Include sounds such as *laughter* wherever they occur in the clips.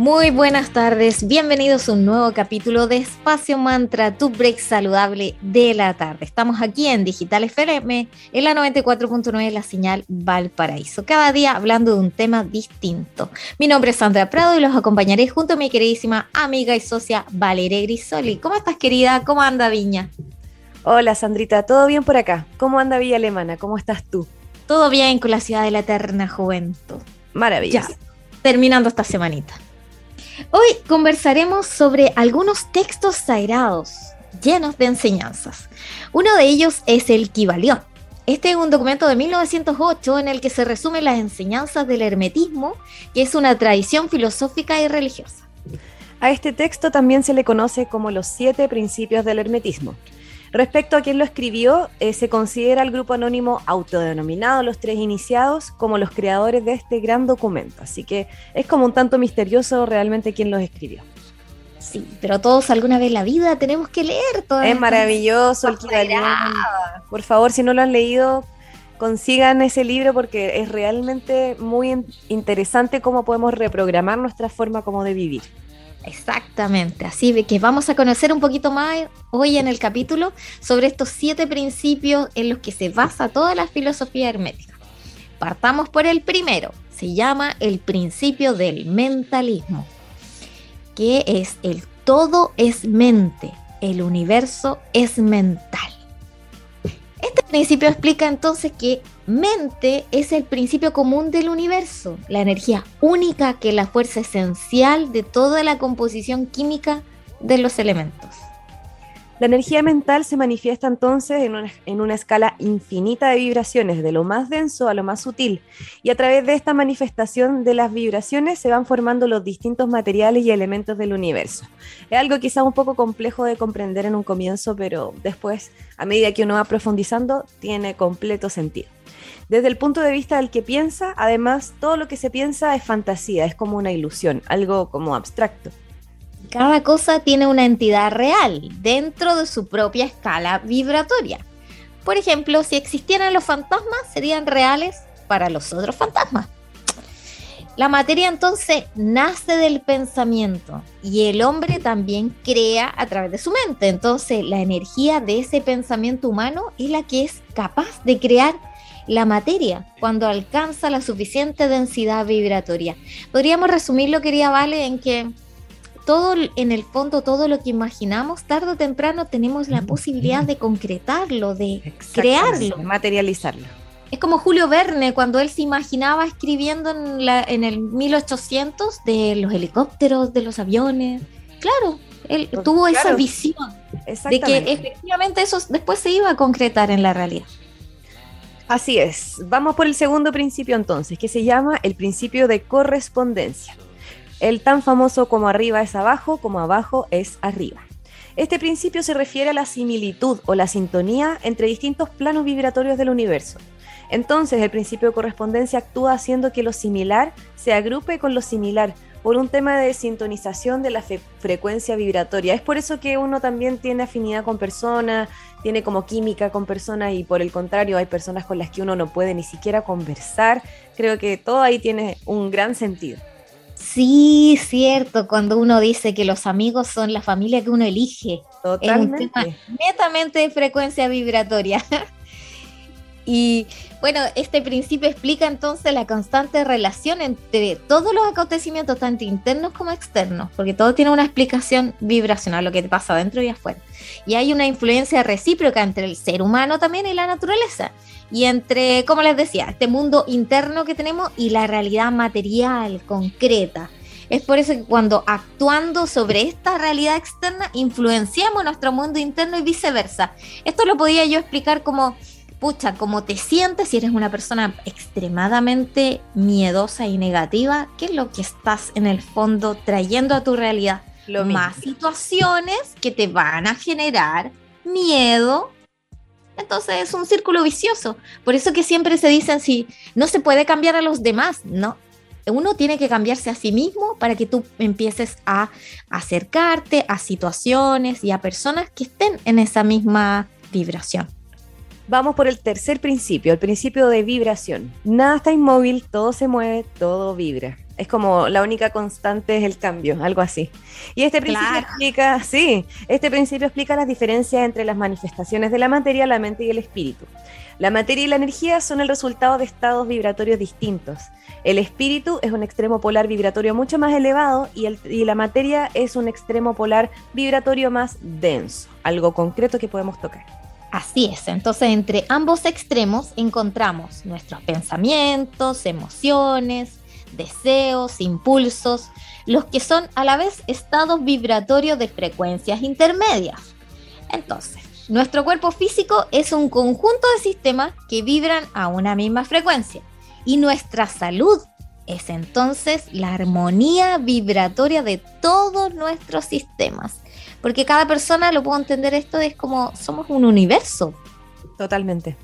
Muy buenas tardes, bienvenidos a un nuevo capítulo de Espacio Mantra, tu break saludable de la tarde. Estamos aquí en Digital FM, en la 94.9, la señal Valparaíso, cada día hablando de un tema distinto. Mi nombre es Sandra Prado y los acompañaré junto a mi queridísima amiga y socia Valeria Grisoli. ¿Cómo estás querida? ¿Cómo anda Viña? Hola Sandrita, ¿todo bien por acá? ¿Cómo anda Villa Alemana? ¿Cómo estás tú? Todo bien con la ciudad de la eterna juventud. Maravilloso. Ya, terminando esta semanita. Hoy conversaremos sobre algunos textos sagrados llenos de enseñanzas. Uno de ellos es el Kibalión. Este es un documento de 1908 en el que se resumen las enseñanzas del hermetismo, que es una tradición filosófica y religiosa. A este texto también se le conoce como los siete principios del hermetismo. Respecto a quién lo escribió, eh, se considera al grupo anónimo autodenominado Los Tres Iniciados como los creadores de este gran documento. Así que es como un tanto misterioso realmente quién los escribió. Sí, pero todos alguna vez en la vida tenemos que leer todo. Es maravilloso el Por favor, si no lo han leído, consigan ese libro porque es realmente muy interesante cómo podemos reprogramar nuestra forma como de vivir. Exactamente, así que vamos a conocer un poquito más hoy en el capítulo sobre estos siete principios en los que se basa toda la filosofía hermética. Partamos por el primero, se llama el principio del mentalismo, que es el todo es mente, el universo es mental. Este principio explica entonces que mente es el principio común del universo, la energía única que es la fuerza esencial de toda la composición química de los elementos. La energía mental se manifiesta entonces en una, escala infinita de vibraciones, de lo más denso a lo más sutil, y a través de esta manifestación de las vibraciones se van formando los distintos materiales y elementos del universo. Es algo quizás un poco complejo de comprender en un comienzo, pero después, a medida que uno va profundizando, tiene completo sentido. Desde el punto de vista del que piensa, además, todo lo que se piensa es fantasía, es como una ilusión, algo como abstracto. Cada cosa tiene una entidad real dentro de su propia escala vibratoria. Por ejemplo, si existieran los fantasmas, serían reales para los otros fantasmas. La materia entonces nace del pensamiento y el hombre también crea a través de su mente. Entonces la energía de ese pensamiento humano es la que es capaz de crear la materia cuando alcanza la suficiente densidad vibratoria. Podríamos resumirlo, quería Vale, en que todo, en el fondo, todo lo que imaginamos, tarde o temprano tenemos la posibilidad de concretarlo, de crearlo. materializarlo. Es como Julio Verne, cuando él se imaginaba escribiendo en, la, en el 1800 de los helicópteros, de los aviones. Claro, él tuvo esa visión de que efectivamente eso después se iba a concretar en la realidad. Así es. Vamos por el segundo principio entonces, que se llama el principio de correspondencia. El tan famoso como arriba es abajo, como abajo es arriba. Este principio se refiere a la similitud o la sintonía entre distintos planos vibratorios del universo. Entonces, el principio de correspondencia actúa haciendo que lo similar se agrupe con lo similar por un tema de sintonización de la frecuencia vibratoria. Es por eso que uno también tiene afinidad con personas, tiene como química con personas y por el contrario hay personas con las que uno no puede ni siquiera conversar. Creo que todo ahí tiene un gran sentido. Sí, cierto, cuando uno dice que los amigos son la familia que uno elige. Totalmente. Es un tema netamente de frecuencia vibratoria. *laughs* y bueno, este principio explica entonces la constante relación entre todos los acontecimientos, tanto internos como externos, porque todo tiene una explicación vibracional, lo que te pasa adentro y afuera. Y hay una influencia recíproca entre el ser humano también y la naturaleza y entre, como les decía, este mundo interno que tenemos y la realidad material, concreta. Es por eso que cuando actuando sobre esta realidad externa, influenciamos nuestro mundo interno y viceversa. Esto lo podía yo explicar como, pucha, como te sientes si eres una persona extremadamente miedosa y negativa, ¿qué es lo que estás en el fondo trayendo a tu realidad? Lo Más situaciones que te van a generar miedo, entonces es un círculo vicioso. Por eso que siempre se dicen si no se puede cambiar a los demás, no. uno tiene que cambiarse a sí mismo para que tú empieces a acercarte a situaciones y a personas que estén en esa misma vibración. Vamos por el tercer principio, el principio de vibración. Nada está inmóvil, todo se mueve, todo vibra. Es como la única constante es el cambio, algo así. Y este principio explica, sí, este principio explica las diferencias entre las manifestaciones de la materia, la mente y el espíritu. La materia y la energía son el resultado de estados vibratorios distintos. El espíritu es un extremo polar vibratorio mucho más elevado y, y, la materia es un extremo polar vibratorio más denso, algo concreto que podemos tocar. Así es, entonces entre ambos extremos encontramos nuestros pensamientos, emociones, deseos, impulsos, los que son a la vez estados vibratorios de frecuencias intermedias. Entonces, nuestro cuerpo físico es un conjunto de sistemas que vibran a una misma frecuencia y nuestra salud es entonces la armonía vibratoria de todos nuestros sistemas. Porque cada persona, lo puedo entender esto, es como somos un universo. Totalmente.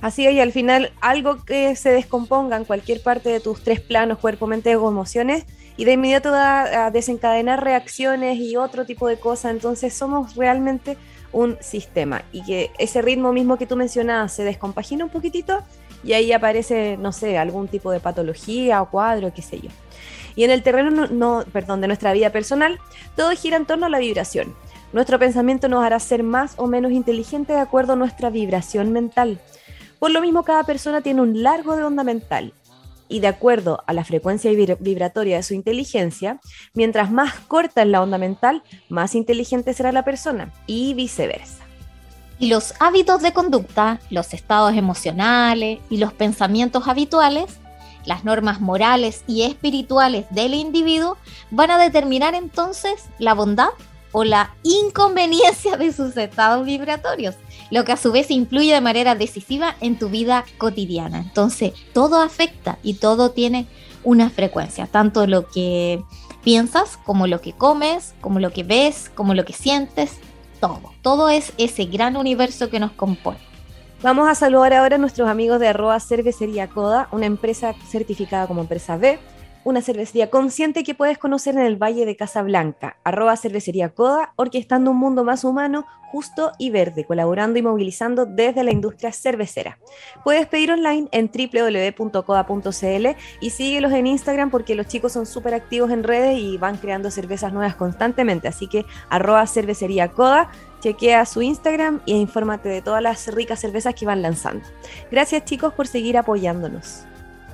Así es, y al final algo que se descomponga en cualquier parte de tus tres planos, cuerpo, mente, o emociones, y de inmediato va a desencadenar reacciones y otro tipo de cosas. Entonces somos realmente un sistema y que ese ritmo mismo que tú mencionabas se descompagina un poquitito y ahí aparece, no sé, algún tipo de patología o cuadro, qué sé yo. Y en el terreno no, perdón, de nuestra vida personal, todo gira en torno a la vibración. Nuestro pensamiento nos hará ser más o menos inteligente de acuerdo a nuestra vibración mental. Por lo mismo, cada persona tiene un largo de onda mental y de acuerdo a la frecuencia vibratoria de su inteligencia, mientras más corta es la onda mental, más inteligente será la persona y viceversa. Y los hábitos de conducta, los estados emocionales y los pensamientos habituales, las normas morales y espirituales del individuo van a determinar entonces la bondad o la inconveniencia de sus estados vibratorios, lo que a su vez influye de manera decisiva en tu vida cotidiana. Entonces, todo afecta y todo tiene una frecuencia, tanto lo que piensas como lo que comes, como lo que ves, como lo que sientes, todo. Todo es ese gran universo que nos compone. Vamos a saludar ahora a nuestros amigos de arroba cervecería Coda, una empresa certificada como empresa B una cervecería consciente que puedes conocer en el Valle de Casablanca, arroba cervecería Coda, orquestando un mundo más humano, justo y verde, colaborando y movilizando desde la industria cervecera. Puedes pedir online en www.coda.cl y síguelos en Instagram porque los chicos son súper activos en redes y van creando cervezas nuevas constantemente, así que arroba cervecería Coda, chequea su Instagram e infórmate de todas las ricas cervezas que van lanzando. Gracias chicos por seguir apoyándonos.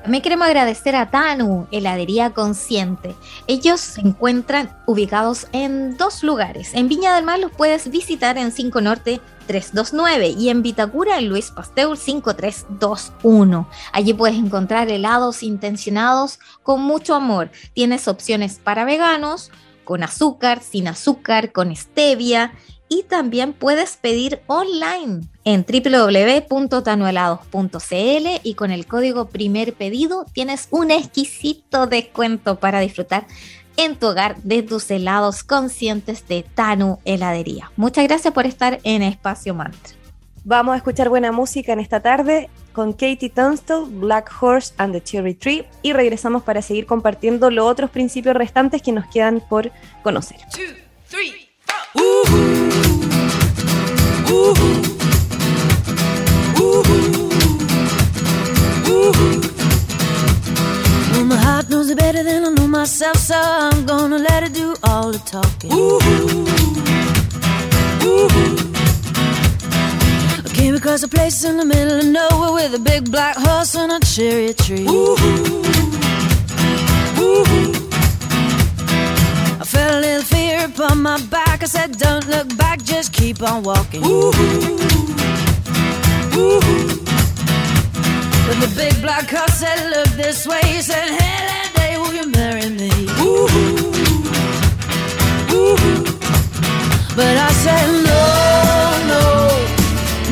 Me queremos agradecer a Tanu, Heladería Consciente. Ellos se encuentran ubicados en dos lugares. En Viña del Mar los puedes visitar en 5 Norte 329 y en Vitacura en Luis Pasteur 5321. Allí puedes encontrar helados intencionados con mucho amor. Tienes opciones para veganos, con azúcar, sin azúcar, con stevia y también puedes pedir online en www.tanuelados.cl y con el código primer pedido tienes un exquisito descuento para disfrutar en tu hogar de tus helados conscientes de Tanu Heladería. Muchas gracias por estar en Espacio Mantra. Vamos a escuchar buena música en esta tarde con Katie Tunstall, Black Horse and the Cherry Tree y regresamos para seguir compartiendo los otros principios restantes que nos quedan por conocer. Well, my There's a place in the middle of nowhere with a big black horse and a cherry tree. Ooh, ooh, ooh. I felt a little upon my back. I said, Don't look back, just keep on walking. Ooh, ooh. But the big black car said, look this way. He said, hey, that day, will you marry me? Ooh, ooh. But I said, no, no,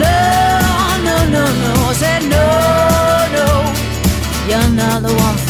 no, no, no, no. I said, no, no, you're not the one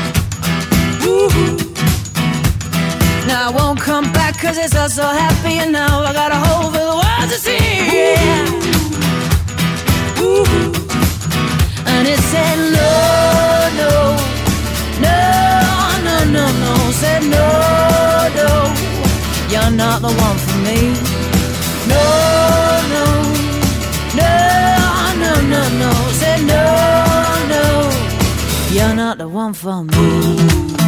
Now I won't come back cause it's all so happy and now I got a hole for the world to see. Yeah. Ooh. And it said no, no, no, no, no, no. Said no, no, you're not the one for me. No, no, no, no, no, no. Said no, no, you're not the one for me.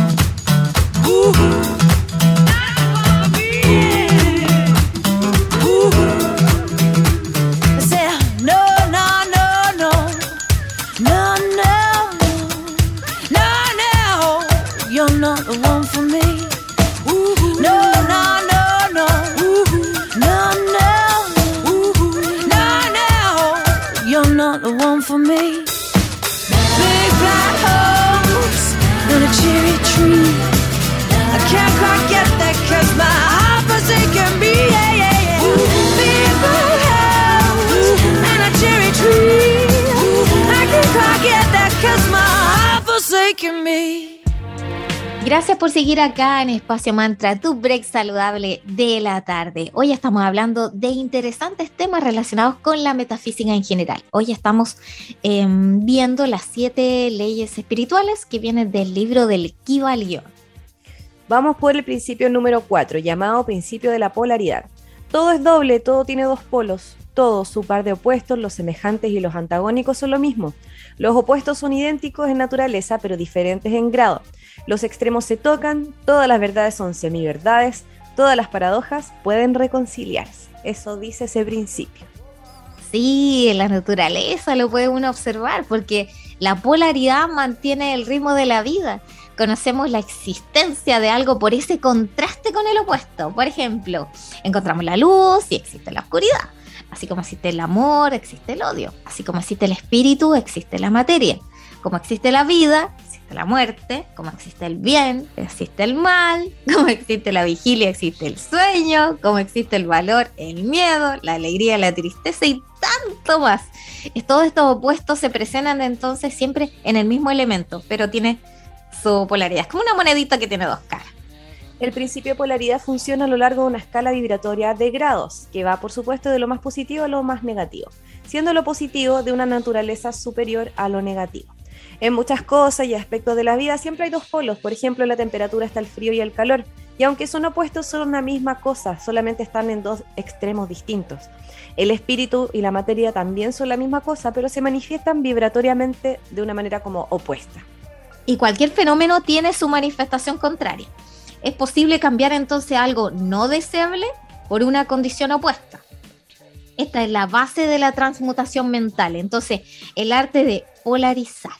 Gracias por seguir acá en Espacio Mantra, tu break saludable de la tarde. Hoy estamos hablando de interesantes temas relacionados con la metafísica en general. Hoy estamos eh, viendo las siete leyes espirituales que vienen del libro del Kybalion. Vamos por el principio número 4, llamado principio de la polaridad. Todo es doble, todo tiene dos polos. Todo, su par de opuestos, los semejantes y los antagónicos son lo mismo. Los opuestos son idénticos en naturaleza, pero diferentes en grado. Los extremos se tocan, todas las verdades son semiverdades, todas las paradojas pueden reconciliarse. Eso dice ese principio. Sí, en la naturaleza lo puede uno observar, porque la polaridad mantiene el ritmo de la vida. Conocemos la existencia de algo por ese contraste con el opuesto. Por ejemplo, encontramos la luz y existe la oscuridad. Así como existe el amor, existe el odio. Así como existe el espíritu, existe la materia. Como existe la vida, la muerte, como existe el bien, existe el mal, *laughs* como existe la vigilia, existe el sueño, como existe el valor, el miedo, la alegría, la tristeza y tanto más. Todos estos opuestos se presentan entonces siempre en el mismo elemento, pero tiene su polaridad. Es como una monedita que tiene dos caras. El principio de polaridad funciona a lo largo de una escala vibratoria de grados, que va por supuesto de lo más positivo a lo más negativo, siendo lo positivo de una naturaleza superior a lo negativo en muchas cosas y aspectos de la vida siempre hay dos polos. Por ejemplo, la temperatura está el frío y el calor. Y aunque son opuestos, son una misma cosa, solamente están en dos extremos distintos. El espíritu y la materia también son la misma cosa, pero se manifiestan vibratoriamente de una manera como opuesta. Y cualquier fenómeno tiene su manifestación contraria. Es posible cambiar entonces algo no deseable por una condición opuesta. Esta es la base de la transmutación mental. Entonces, el arte de polarizar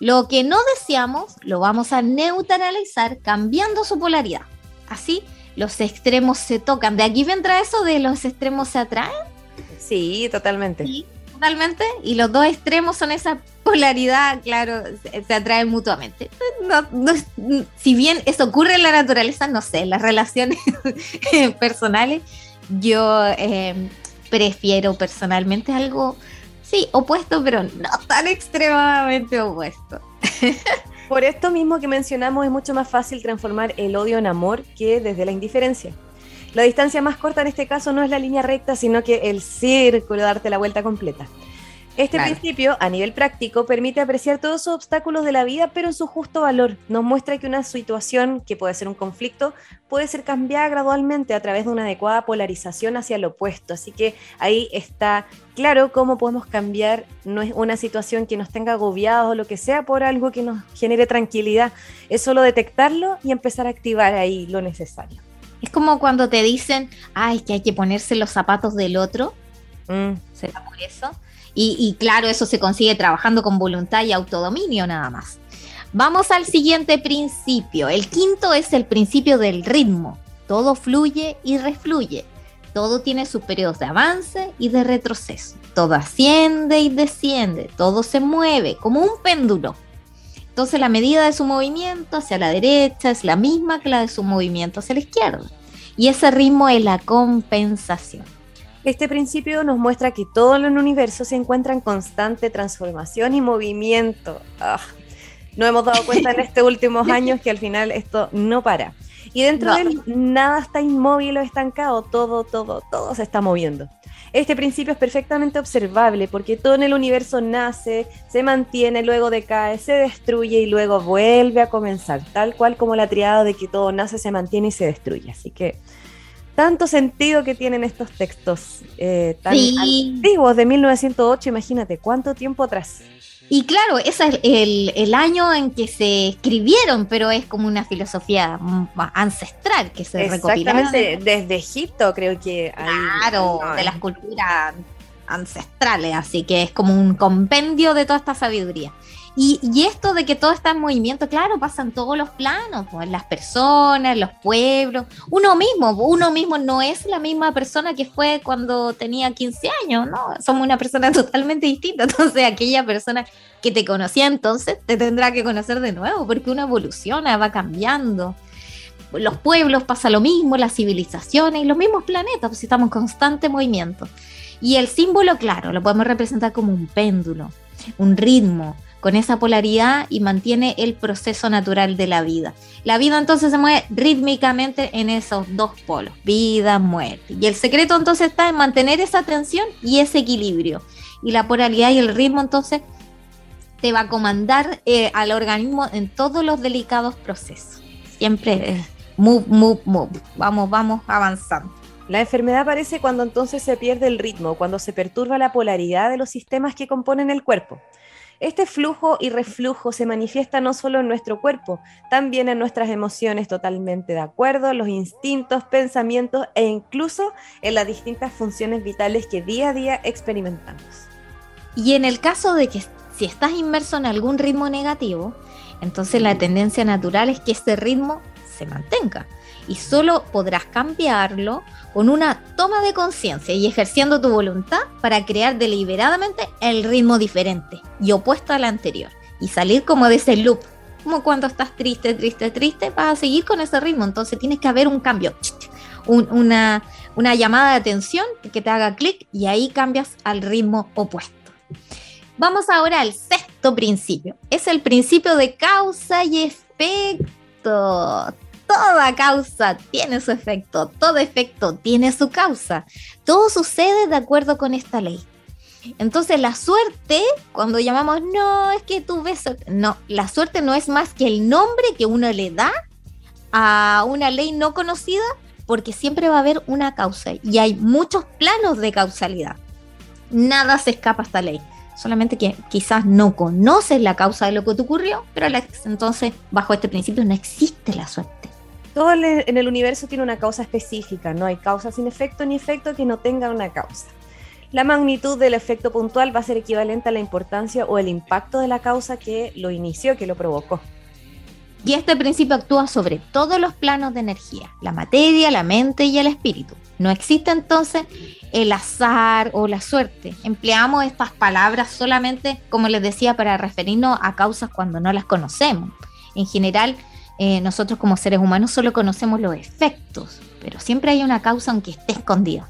lo que no deseamos lo vamos a neutralizar cambiando su polaridad. Así los extremos se tocan. ¿De aquí vendrá eso de los extremos se atraen? Sí, totalmente. Sí, Y los dos extremos son esa polaridad, claro, se, atraen mutuamente. si bien eso ocurre en la naturaleza, no sé, las relaciones *laughs* personales, yo eh, prefiero personalmente algo Sí, opuesto, pero no tan extremadamente opuesto. Por esto mismo que mencionamos, es mucho más fácil transformar el odio en amor que desde la indiferencia. La distancia más corta en este caso no es la línea recta, sino que el círculo, darte la vuelta completa. Este principio, a nivel práctico, permite apreciar todos los obstáculos de la vida, pero en su justo valor. Nos muestra que una situación, que puede ser un conflicto, puede ser cambiada gradualmente a través de una adecuada polarización hacia el opuesto. Así que ahí está claro cómo podemos cambiar no es una situación que nos tenga agobiados o lo que sea por algo que nos genere tranquilidad. Es solo detectarlo y empezar a activar ahí lo necesario. Es como cuando te dicen, ay, que hay que ponerse los zapatos del otro. Mm. ¿Será por eso? Y, claro, eso se consigue trabajando con voluntad y autodominio nada más. Vamos al siguiente principio. El quinto es el principio del ritmo. Todo fluye y refluye. Todo tiene sus periodos de avance y de retroceso. Todo asciende y desciende. Todo se mueve como un péndulo. Entonces la medida de su movimiento hacia la derecha es la misma que la de su movimiento hacia la izquierda. Y ese ritmo es la compensación. Este principio nos muestra que todo en el universo se encuentra en constante transformación y movimiento. Ah, no hemos dado cuenta en *laughs* estos últimos años que al final esto no para. Y dentro de él nada está inmóvil o estancado, todo, todo, todo se está moviendo. Este principio es perfectamente observable porque todo en el universo nace, se mantiene, luego decae, se destruye y luego vuelve a comenzar, tal cual como la triada de que todo nace, se mantiene y se destruye. Así que tanto sentido que tienen estos textos eh, tan antiguos de 1908, imagínate cuánto tiempo atrás. Y claro, ese es el, año en que se escribieron, pero es como una filosofía ancestral que se recopilaron. Exactamente, desde Egipto creo que. claro, de las culturas ancestrales, así que es como un compendio de toda esta sabiduría. Y, esto de que todo está en movimiento, claro, pasa en todos los planos, pues, las personas, los pueblos, uno mismo, uno mismo no es la misma persona que fue cuando tenía 15 años, ¿no? Somos una persona *laughs* totalmente distinta, entonces aquella persona que te conocía entonces te tendrá que conocer de nuevo, porque uno evoluciona, va cambiando. Los pueblos pasa lo mismo, las civilizaciones los mismos planetas, pues estamos en constante movimiento. Y el símbolo, claro, lo podemos representar como un péndulo, un ritmo, con esa polaridad y mantiene el proceso natural de la vida. La vida entonces se mueve rítmicamente en esos dos polos, vida, muerte. Y el secreto entonces está en mantener esa tensión y ese equilibrio. Y la polaridad y el ritmo entonces te va a comandar eh, al organismo en todos los delicados procesos. Siempre es move, move, move. Vamos, vamos avanzando. La enfermedad aparece cuando entonces se pierde el ritmo, cuando se perturba la polaridad de los sistemas que componen el cuerpo. Este flujo y reflujo se manifiesta no solo en nuestro cuerpo, también en nuestras emociones totalmente de acuerdo, los instintos, pensamientos e incluso en las distintas funciones vitales que día a día experimentamos. Y en el caso de que si estás inmerso en algún ritmo negativo, entonces la tendencia natural es que ese ritmo se mantenga y solo podrás cambiarlo con una toma de conciencia y ejerciendo tu voluntad para crear deliberadamente el ritmo diferente y opuesto al anterior y salir como de ese loop. Como cuando estás triste, triste, triste, vas a seguir con ese ritmo. Entonces tienes que haber un cambio, una, una llamada de atención que te haga clic y ahí cambias al ritmo opuesto. Vamos ahora al sexto principio. Es el principio de causa y efecto toda causa tiene su efecto, todo efecto tiene su causa. Todo sucede de acuerdo con esta ley. Entonces la suerte, cuando llamamos, no, es que tú ves, no, la suerte no es más que el nombre que uno le da a una ley no conocida, porque siempre va a haber una causa y hay muchos planos de causalidad. Nada se escapa a esta ley. Solamente que quizás no conoces la causa de lo que te ocurrió, pero entonces bajo este principio no existe la suerte. Todo en el universo tiene una causa específica, no hay causa sin efecto ni efecto que no tenga una causa. La magnitud del efecto puntual va a ser equivalente a la importancia o el impacto de la causa que lo inició, que lo provocó. Y este principio actúa sobre todos los planos de energía, la materia, la mente y el espíritu. No existe entonces el azar o la suerte. Empleamos estas palabras solamente, como les decía, para referirnos a causas cuando no las conocemos. En general, eh, nosotros como seres humanos solo conocemos los efectos, pero siempre hay una causa aunque esté escondida.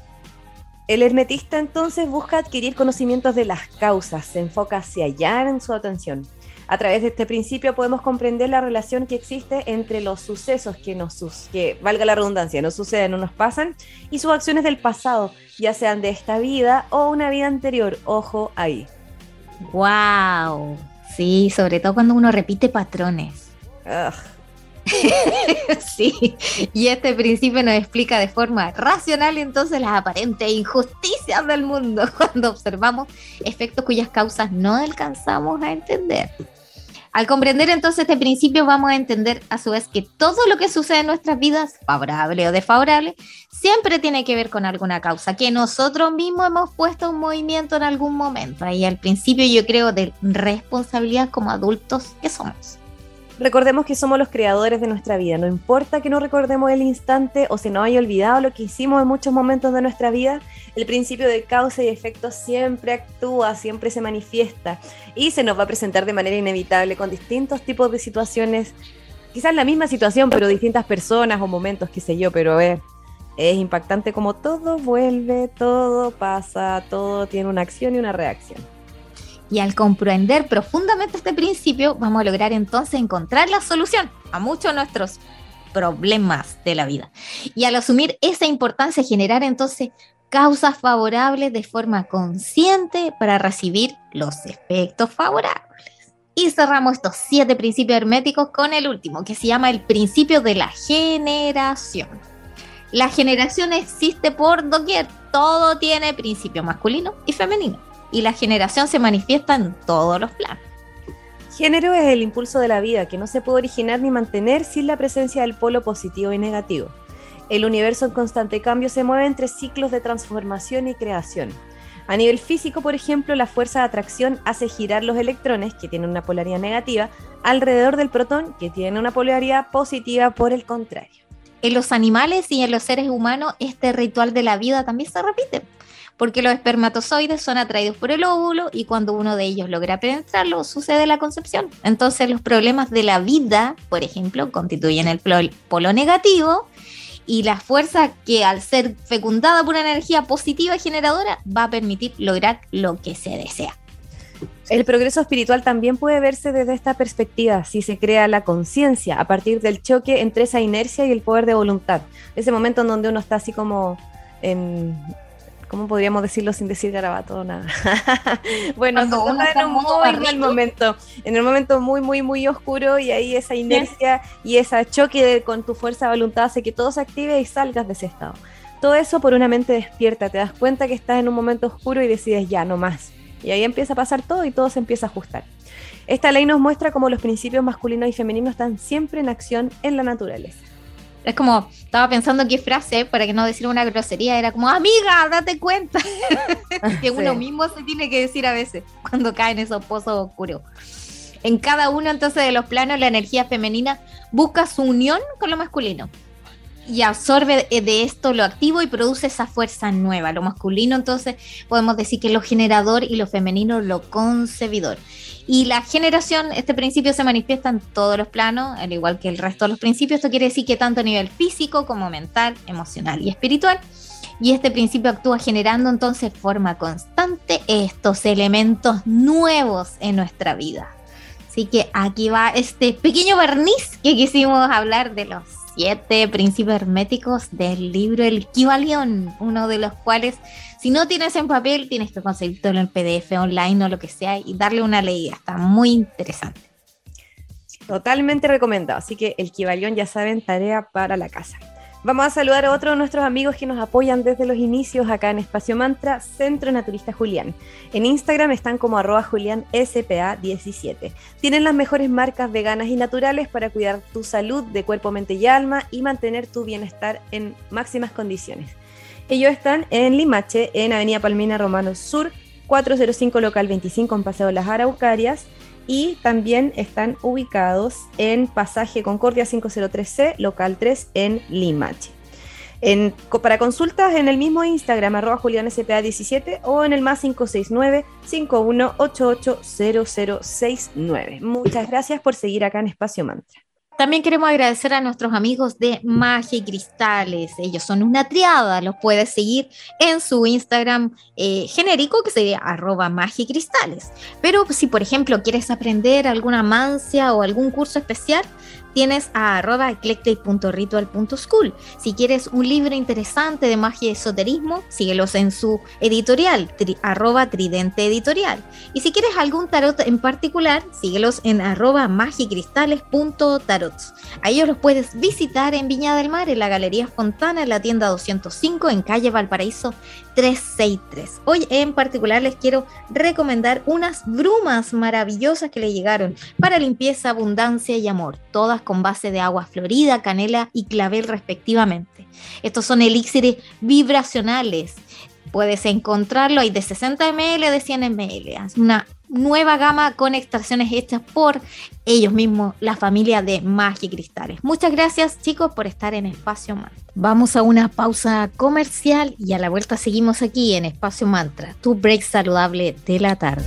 El hermetista entonces busca adquirir conocimientos de las causas, se enfoca hacia allá en su atención. A través de este principio podemos comprender la relación que existe entre los sucesos que nos, que valga la redundancia, nos suceden o nos pasan, y sus acciones del pasado, ya sean de esta vida o una vida anterior. Ojo ahí. ¡Wow! Sí, sobre todo cuando uno repite patrones. *laughs* sí, y este principio nos explica de forma racional entonces las aparentes injusticias del mundo *laughs* cuando observamos efectos cuyas causas no alcanzamos a entender. Al comprender entonces este principio vamos a entender a su vez que todo lo que sucede en nuestras vidas, favorable o desfavorable, siempre tiene que ver con alguna causa, que nosotros mismos hemos puesto un movimiento en algún momento. Ahí al principio yo creo de responsabilidad como adultos que somos. Recordemos que somos los creadores de nuestra vida. No importa que no recordemos el instante o se nos haya olvidado lo que hicimos en muchos momentos de nuestra vida, el principio de causa y efecto siempre actúa, siempre se manifiesta y se nos va a presentar de manera inevitable con distintos tipos de situaciones. Quizás la misma situación, pero distintas personas o momentos, qué sé yo, pero es, es impactante como todo vuelve, todo pasa, todo tiene una acción y una reacción. Y al comprender profundamente este principio, vamos a lograr entonces encontrar la solución a muchos de nuestros problemas de la vida. Y al asumir esa importancia, generar entonces causas favorables de forma consciente para recibir los efectos favorables. Y cerramos estos siete principios herméticos con el último, que se llama el principio de la generación. La generación existe por doquier, todo tiene principio masculino y femenino y la generación se manifiesta en todos los planos. Género es el impulso de la vida que no se puede originar ni mantener sin la presencia del polo positivo y negativo. El universo en constante cambio se mueve entre ciclos de transformación y creación. A nivel físico, por ejemplo, la fuerza de atracción hace girar los electrones, que tienen una polaridad negativa, alrededor del protón, que tiene una polaridad positiva por el contrario. En los animales y en los seres humanos, este ritual de la vida también se repite porque los espermatozoides son atraídos por el óvulo y cuando uno de ellos logra penetrarlo sucede la concepción. Entonces los problemas de la vida, por ejemplo, constituyen el polo negativo y la fuerza que al ser fecundada por una energía positiva y generadora va a permitir lograr lo que se desea. El progreso espiritual también puede verse desde esta perspectiva, si se crea la conciencia a partir del choque entre esa inercia y el poder de voluntad. Ese momento en donde uno está así como en, ¿Cómo podríamos decirlo sin decir garabato o nada? *laughs* bueno, en un muy mal momento, en un momento muy, muy, muy oscuro y ahí esa inercia y ese choque con tu fuerza de voluntad hace que todo se active y salgas de ese estado. Todo eso por una mente despierta, te das cuenta que estás en un momento oscuro y decides ya, no más. Y ahí empieza a pasar todo y todo se empieza a ajustar. Esta ley nos muestra cómo los principios masculinos y femeninos están siempre en acción en la naturaleza. Es como, estaba pensando qué frase, para que no decir una grosería, era como, amiga, date cuenta. *laughs* que uno mismo se tiene que decir a veces cuando cae en esos pozos oscuros. En cada uno entonces de los planos, la energía femenina busca su unión con lo masculino y absorbe de esto lo activo y produce esa fuerza nueva. Lo masculino, entonces, podemos decir que lo generador y lo femenino lo concebidor. Y la generación, este principio se manifiesta en todos los planos, al igual que el resto de los principios. Esto quiere decir que tanto a nivel físico como mental, emocional y espiritual. Y este principio actúa generando entonces forma constante estos elementos nuevos en nuestra vida. Así que aquí va este pequeño barniz que quisimos hablar de los siete principios herméticos del libro El Kibalión, uno de los cuales, si no tienes en papel, tienes que conseguirlo en PDF online o lo que sea y darle una leída. Está muy interesante. Totalmente recomendado. Así que el Kibalión, ya saben, tarea para la casa. Vamos a saludar a otro de nuestros amigos que nos apoyan desde los inicios acá en Espacio Mantra, Centro Naturista Julián. En Instagram están como arroba julianspa17. Tienen las mejores marcas veganas y naturales para cuidar tu salud de cuerpo, mente y alma y mantener tu bienestar en máximas condiciones. Ellos están en Limache, en Avenida Palmina Romano Sur, 405 local 25 en Paseo Las Araucarias y también están ubicados en Pasaje Concordia 503C, local 3 en Limache. Para consultas en el mismo Instagram, arroba julianspa17 o en el más 569 51880069. Muchas gracias por seguir acá en Espacio Mantra. También queremos agradecer a nuestros amigos de Magia y Cristales. Ellos son una triada. Los puedes seguir en su Instagram eh, genérico, que sería arroba magia cristales. Pero si, por ejemplo, quieres aprender alguna mancia o algún curso especial, tienes a arroba eclectic.ritual.school. Si quieres un libro interesante de magia y esoterismo, síguelos en su editorial, arroba tridente editorial. Y si quieres algún tarot en particular, síguelos en arroba magicristales.tarots. A ellos los puedes visitar en Viña del Mar, en la Galería Fontana, en la tienda 205, en calle Valparaíso 363. Hoy en particular les quiero recomendar unas brumas maravillosas que le llegaron para limpieza, abundancia y amor, todas con base de agua florida, canela y clavel respectivamente. Estos son elixires vibracionales. Puedes encontrarlo, hay de 60 ml, de 100 ml. Es una nueva gama con extracciones hechas por ellos mismos, la familia de Magia Cristales. Muchas gracias chicos por estar en Espacio Mantra. Vamos a una pausa comercial y a la vuelta seguimos aquí en Espacio Mantra, tu break saludable de la tarde.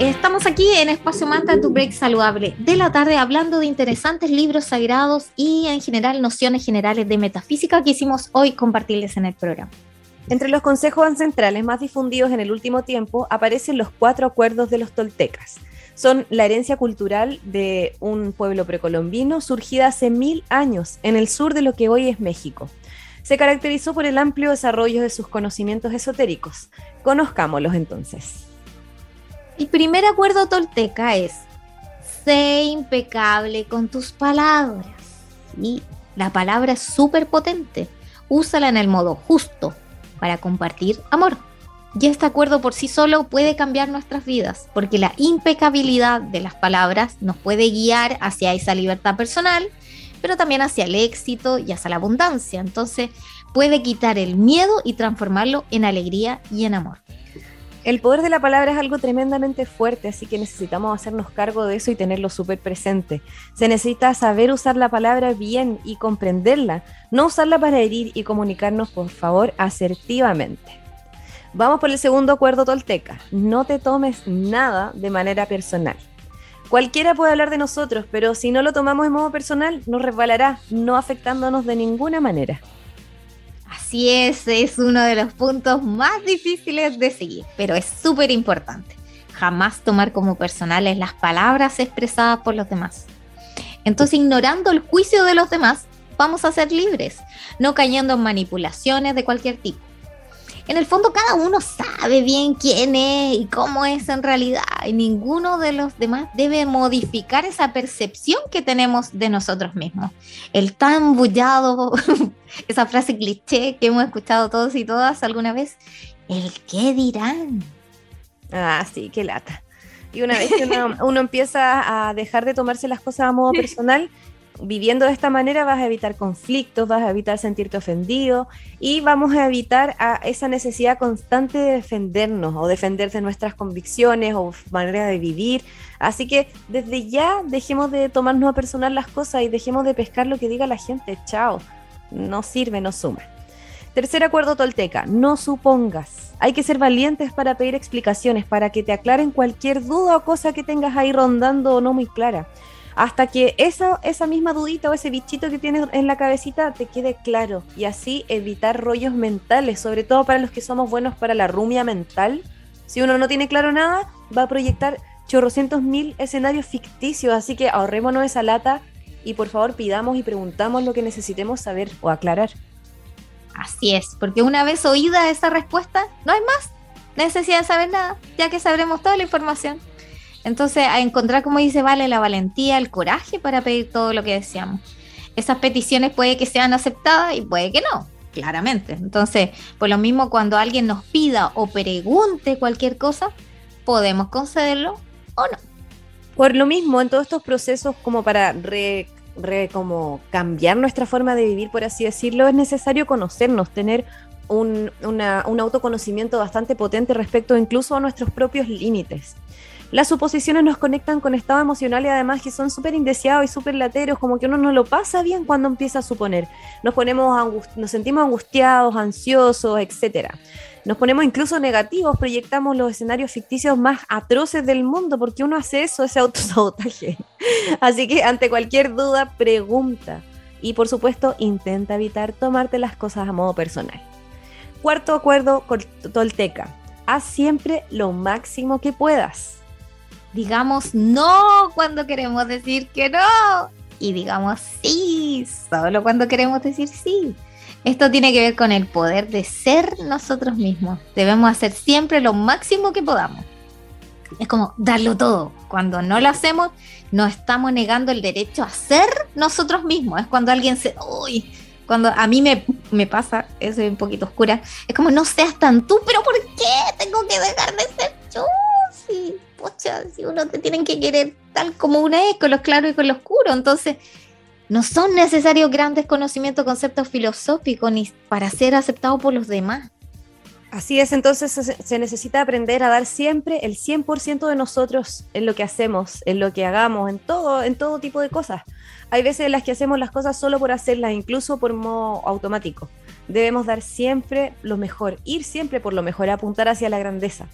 Estamos aquí en Espacio Mantra, tu break saludable de la tarde, hablando de interesantes libros sagrados y en general nociones generales de metafísica que hicimos hoy compartirles en el programa. Entre los consejos ancestrales más difundidos en el último tiempo aparecen los cuatro acuerdos de los toltecas. Son la herencia cultural de un pueblo precolombino surgida hace mil años en el sur de lo que hoy es México. Se caracterizó por el amplio desarrollo de sus conocimientos esotéricos. Conozcámoslos entonces. El primer acuerdo tolteca es, sé impecable con tus palabras. Y la palabra es súper potente. Úsala en el modo justo para compartir amor. Y este acuerdo por sí solo puede cambiar nuestras vidas, porque la impecabilidad de las palabras nos puede guiar hacia esa libertad personal, pero también hacia el éxito y hacia la abundancia. Entonces puede quitar el miedo y transformarlo en alegría y en amor. El poder de la palabra es algo tremendamente fuerte, así que necesitamos hacernos cargo de eso y tenerlo súper presente. Se necesita saber usar la palabra bien y comprenderla, no usarla para herir y comunicarnos, por favor, asertivamente. Vamos por el segundo acuerdo tolteca. No te tomes nada de manera personal. Cualquiera puede hablar de nosotros, pero si no lo tomamos de modo personal, nos resbalará, no afectándonos de ninguna manera. Así es, es uno de los puntos más difíciles de seguir, pero es súper importante. Jamás tomar como personales las palabras expresadas por los demás. Entonces, ignorando el juicio de los demás, vamos a ser libres, no cayendo en manipulaciones de cualquier tipo en el fondo cada uno sabe bien quién es y cómo es en realidad y ninguno de los demás debe modificar esa percepción que tenemos de nosotros mismos. El tan bullado, *laughs* esa frase cliché que hemos escuchado todos y todas alguna vez, el qué dirán. Ah, sí, qué lata. Y una vez que uno, uno empieza a dejar de tomarse las cosas a modo *laughs* personal, viviendo de esta manera vas a evitar conflictos, vas a evitar sentirte ofendido y vamos a evitar esa necesidad constante de defendernos o defender de nuestras convicciones o manera de vivir. Así que desde ya dejemos de tomarnos a personal las cosas y dejemos de pescar lo que diga la gente. Chao. No sirve, no suma. Tercer acuerdo tolteca, no supongas. Hay que ser valientes para pedir explicaciones, para que te aclaren cualquier duda o cosa que tengas ahí rondando o no muy clara hasta que esa, esa misma dudita o ese bichito que tienes en la cabecita te quede claro y así evitar rollos mentales, sobre todo para los que somos buenos para la rumia mental. Si uno no tiene claro nada, va a proyectar chorrocientos mil escenarios ficticios, así que ahorrémonos esa lata y por favor pidamos y preguntamos lo que necesitemos saber o aclarar. Así es, porque una vez oída esa respuesta, no hay más necesidad de saber nada, ya que sabremos toda la información. Entonces, a encontrar, como dice Vale, la valentía, el coraje para pedir todo lo que deseamos. Esas peticiones puede que sean aceptadas y puede que no, claramente. Entonces, por lo mismo, cuando alguien nos pida o pregunte cualquier cosa, podemos concederlo o no. Por lo mismo, en todos estos procesos, como para re, como cambiar nuestra forma de vivir, por así decirlo, es necesario conocernos, tener un, un autoconocimiento bastante potente respecto incluso a nuestros propios límites. Las suposiciones nos conectan con estados emocionales además que son súper indeseados y súper lateros, como que uno no lo pasa bien cuando empieza a suponer. Nos, ponemos nos sentimos angustiados, ansiosos, etc. Nos ponemos incluso negativos, proyectamos los escenarios ficticios más atroces del mundo, porque uno hace eso, ese autosabotaje. *laughs* Así que ante cualquier duda, pregunta. Y por supuesto, intenta evitar tomarte las cosas a modo personal. Cuarto acuerdo Tolteca. Haz siempre lo máximo que puedas digamos no cuando queremos decir que no y digamos sí solo cuando queremos decir sí. Esto tiene que ver con el poder de ser nosotros mismos. Debemos hacer siempre lo máximo que podamos. Es como darlo todo. Cuando no lo hacemos, nos estamos negando el derecho a ser nosotros mismos. Es cuando alguien se... Uy, cuando a mí me, me pasa, eso es un poquito oscura, es como no seas tan tú, pero ¿por qué tengo que dejar de ser yo? Sí, si uno te tienen que querer tal como una es, con los claros y con los oscuro. Entonces, No son necesarios grandes conocimientos, conceptos filosóficos ni para ser aceptado por los demás. Así es, entonces se necesita aprender a dar siempre el 100% de nosotros en lo que hacemos, en lo que hagamos, en todo, en todo tipo de cosas. Hay veces en las que hacemos las cosas solo por hacerlas, incluso por modo automático. Debemos dar siempre lo mejor, ir siempre por lo mejor, apuntar hacia la grandeza.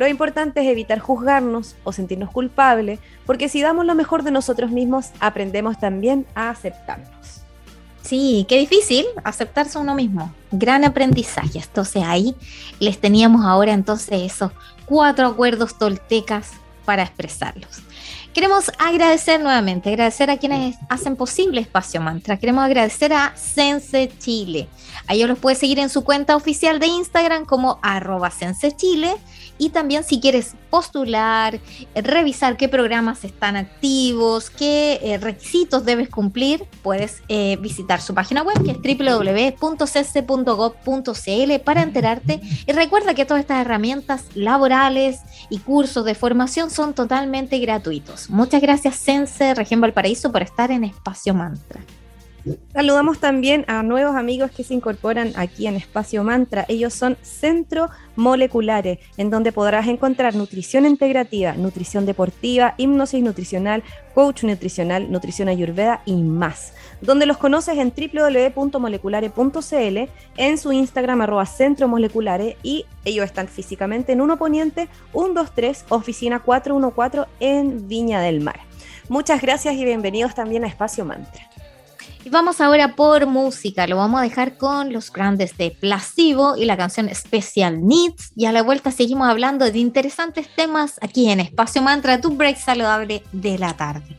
Lo importante es evitar juzgarnos o sentirnos culpables, porque si damos lo mejor de nosotros mismos, aprendemos también a aceptarnos. Sí, qué difícil aceptarse a uno mismo. Gran aprendizaje. Entonces ahí les teníamos ahora entonces esos cuatro acuerdos toltecas para expresarlos. Queremos agradecer nuevamente, agradecer a quienes hacen posible Espacio Mantra. Queremos agradecer a Sense Chile. Ahí los puedes seguir en su cuenta oficial de Instagram como arroba Sense Chile y también si quieres postular, eh, revisar qué programas están activos, qué eh, requisitos debes cumplir, puedes eh, visitar su página web que es www.cc.gov.cl para enterarte. Y recuerda que todas estas herramientas laborales y cursos de formación son totalmente gratuitos. Muchas gracias Sense Región Valparaíso por estar en Espacio Mantra. Saludamos también a nuevos amigos que se incorporan aquí en Espacio Mantra. Ellos son Centro Moleculares, en donde podrás encontrar nutrición integrativa, nutrición deportiva, hipnosis nutricional, coach nutricional, nutrición ayurveda y más. Donde los conoces en www.moleculares.cl, en su Instagram arroba Centro Moleculares y ellos están físicamente en 1 Poniente 123, oficina 414 en Viña del Mar. Muchas gracias y bienvenidos también a Espacio Mantra. Y vamos ahora por música. Lo vamos a dejar con los grandes de Placebo y la canción Special Needs. Y a la vuelta seguimos hablando de interesantes temas aquí en Espacio Mantra, tu break saludable de la tarde.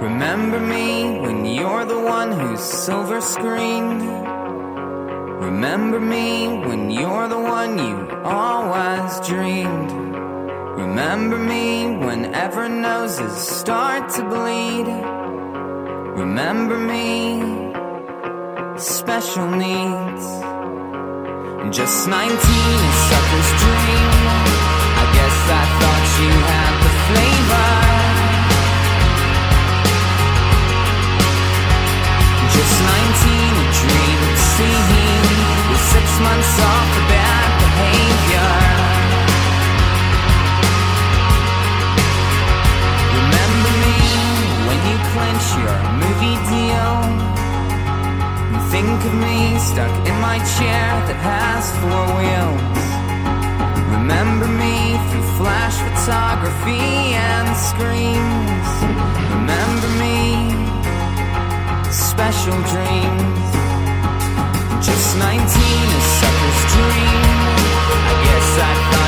Remember me when you're the one who's silver. Remember me when you're the one you always dreamed. Remember me whenever noses start to bleed. Remember me, special needs. Just 19, a sucker's dream. I guess I thought you had the flavor. Just 19, a dream six months off. Remember me when you clench your movie deal. Think of me stuck in my chair that has four wheels. Remember me through flash photography and screens. Remember me special dreams. Just 19, a sucker's dream. I guess I thought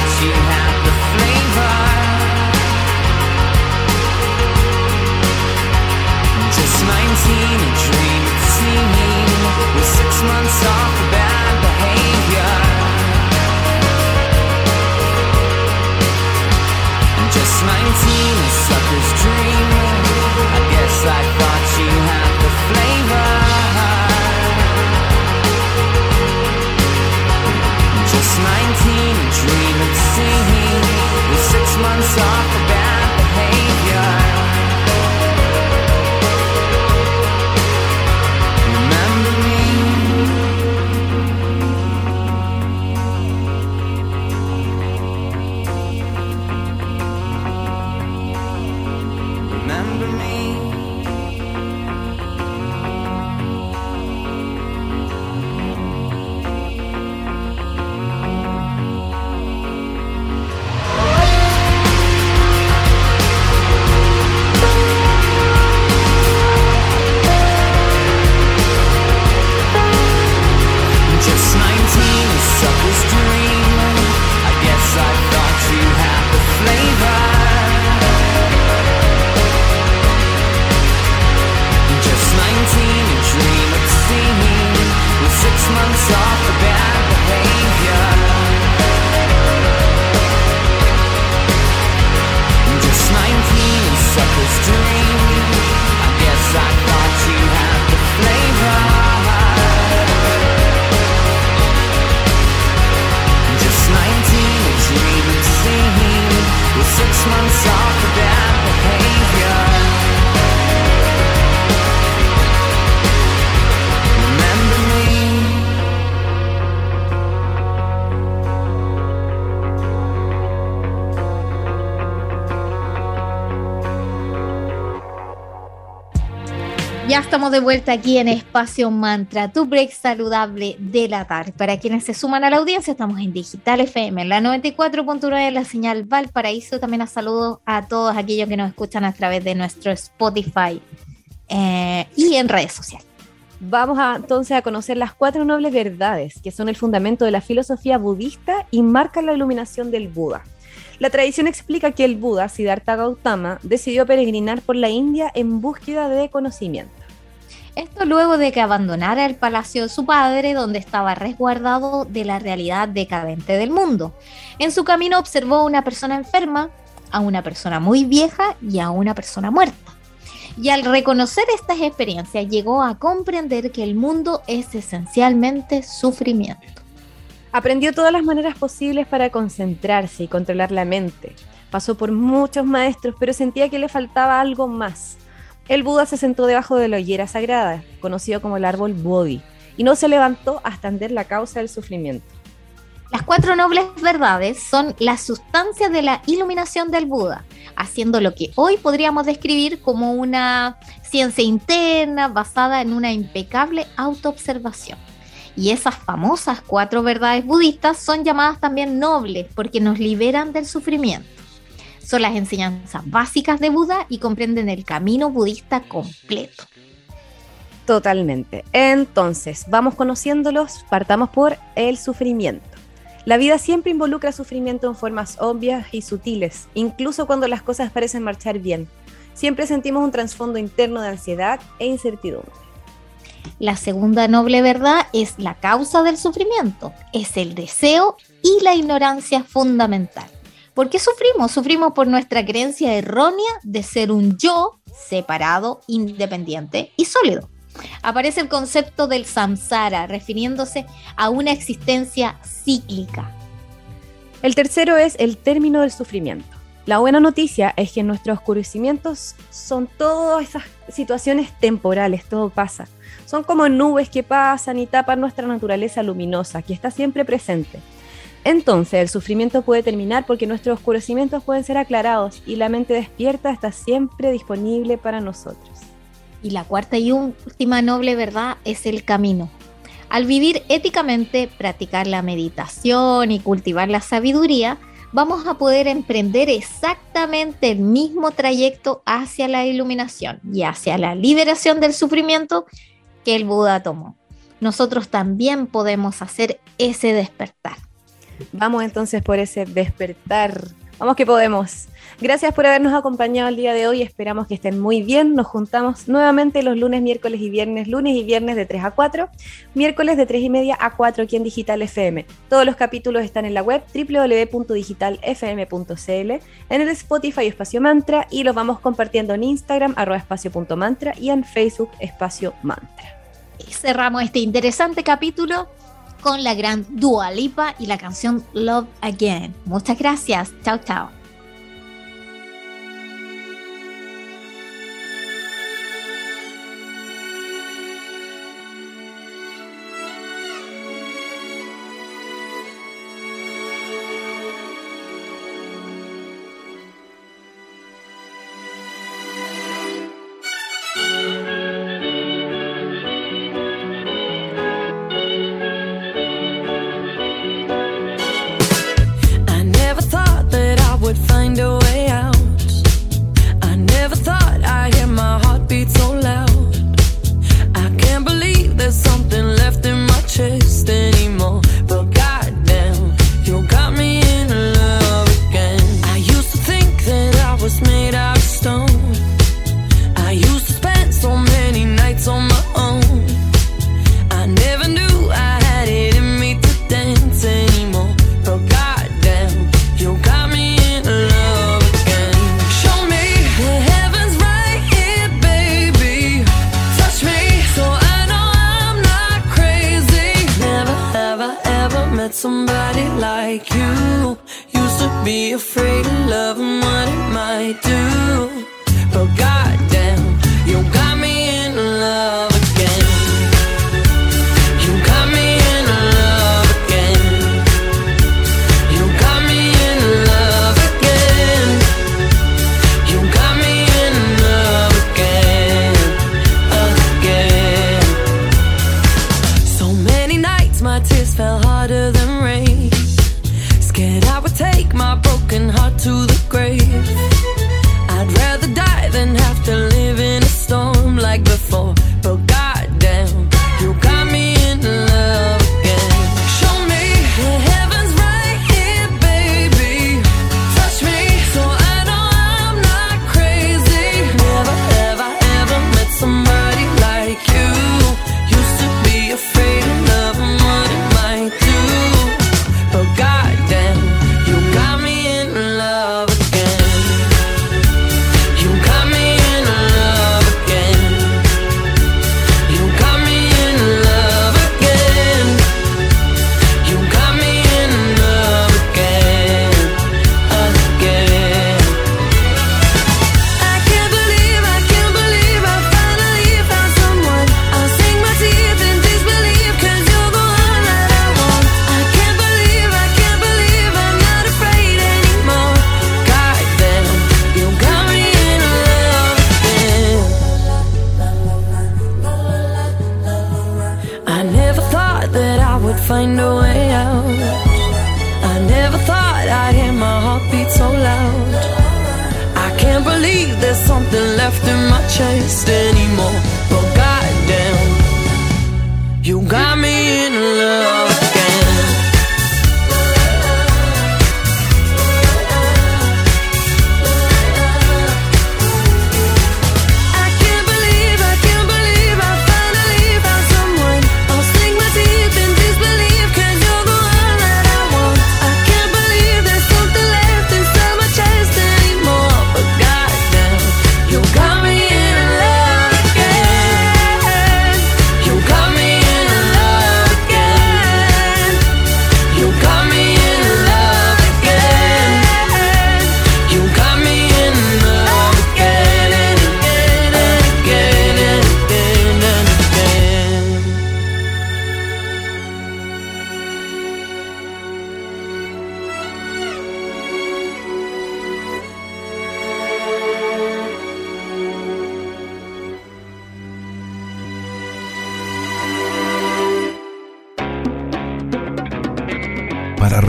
dream. Estamos de vuelta aquí en Espacio Mantra, tu break saludable de la tarde. Para quienes se suman a la audiencia, estamos en Digital FM, en la 94.9 de la señal Valparaíso. También a saludos a todos aquellos que nos escuchan a través de nuestro Spotify eh, y en redes sociales. Vamos a, entonces a conocer las cuatro nobles verdades, que son el fundamento de la filosofía budista y marcan la iluminación del Buda. La tradición explica que el Buda, Siddhartha Gautama, decidió peregrinar por la India en búsqueda de conocimiento. Esto luego de que abandonara el palacio de su padre, donde estaba resguardado de la realidad decadente del mundo. En su camino observó a una persona enferma, a una persona muy vieja y a una persona muerta. Y al reconocer estas experiencias llegó a comprender que el mundo es esencialmente sufrimiento. Aprendió todas las maneras posibles para concentrarse y controlar la mente. Pasó por muchos maestros, pero sentía que le faltaba algo más. El Buda se sentó debajo de la hoguera sagrada, conocido como el árbol Bodhi, y no se levantó hasta entender la causa del sufrimiento. Las cuatro nobles verdades son la sustancia de la iluminación del Buda, haciendo lo que hoy podríamos describir como una ciencia interna basada en una impecable autoobservación. Y esas famosas cuatro verdades budistas son llamadas también nobles porque nos liberan del sufrimiento. Son las enseñanzas básicas de Buda y comprenden el camino budista completo. Totalmente. Entonces, vamos conociéndolos, partamos por el sufrimiento. La vida siempre involucra sufrimiento en formas obvias y sutiles, incluso cuando las cosas parecen marchar bien. Siempre sentimos un trasfondo interno de ansiedad e incertidumbre. La segunda noble verdad es la causa del sufrimiento, es el deseo y la ignorancia fundamental. ¿Por qué sufrimos? Sufrimos por nuestra creencia errónea de ser un yo separado, independiente y sólido. Aparece el concepto del samsara, refiriéndose a una existencia cíclica. El tercero es el término del sufrimiento. La buena noticia es que nuestros oscurecimientos son todas esas situaciones temporales, todo pasa. Son como nubes que pasan y tapan nuestra naturaleza luminosa, que está siempre presente. Entonces el sufrimiento puede terminar porque nuestros oscurecimientos pueden ser aclarados y la mente despierta está siempre disponible para nosotros. Y la cuarta y última noble verdad es el camino. Al vivir éticamente, practicar la meditación y cultivar la sabiduría, vamos a poder emprender exactamente el mismo trayecto hacia la iluminación y hacia la liberación del sufrimiento que el Buda tomó. Nosotros también podemos hacer ese despertar. Vamos entonces por ese despertar. Vamos que podemos. Gracias por habernos acompañado el día de hoy. Esperamos que estén muy bien. Nos juntamos nuevamente los lunes, miércoles y viernes. Lunes y viernes de 3 a 4. Miércoles de 3 y media a 4 aquí en Digital FM. Todos los capítulos están en la web www.digitalfm.cl, en el Spotify Espacio Mantra y los vamos compartiendo en Instagram arroba espacio.mantra y en Facebook Espacio Mantra. Cerramos este interesante capítulo con la gran Dua Lipa y la canción Love Again. Muchas gracias. Chao, chao.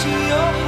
to your heart.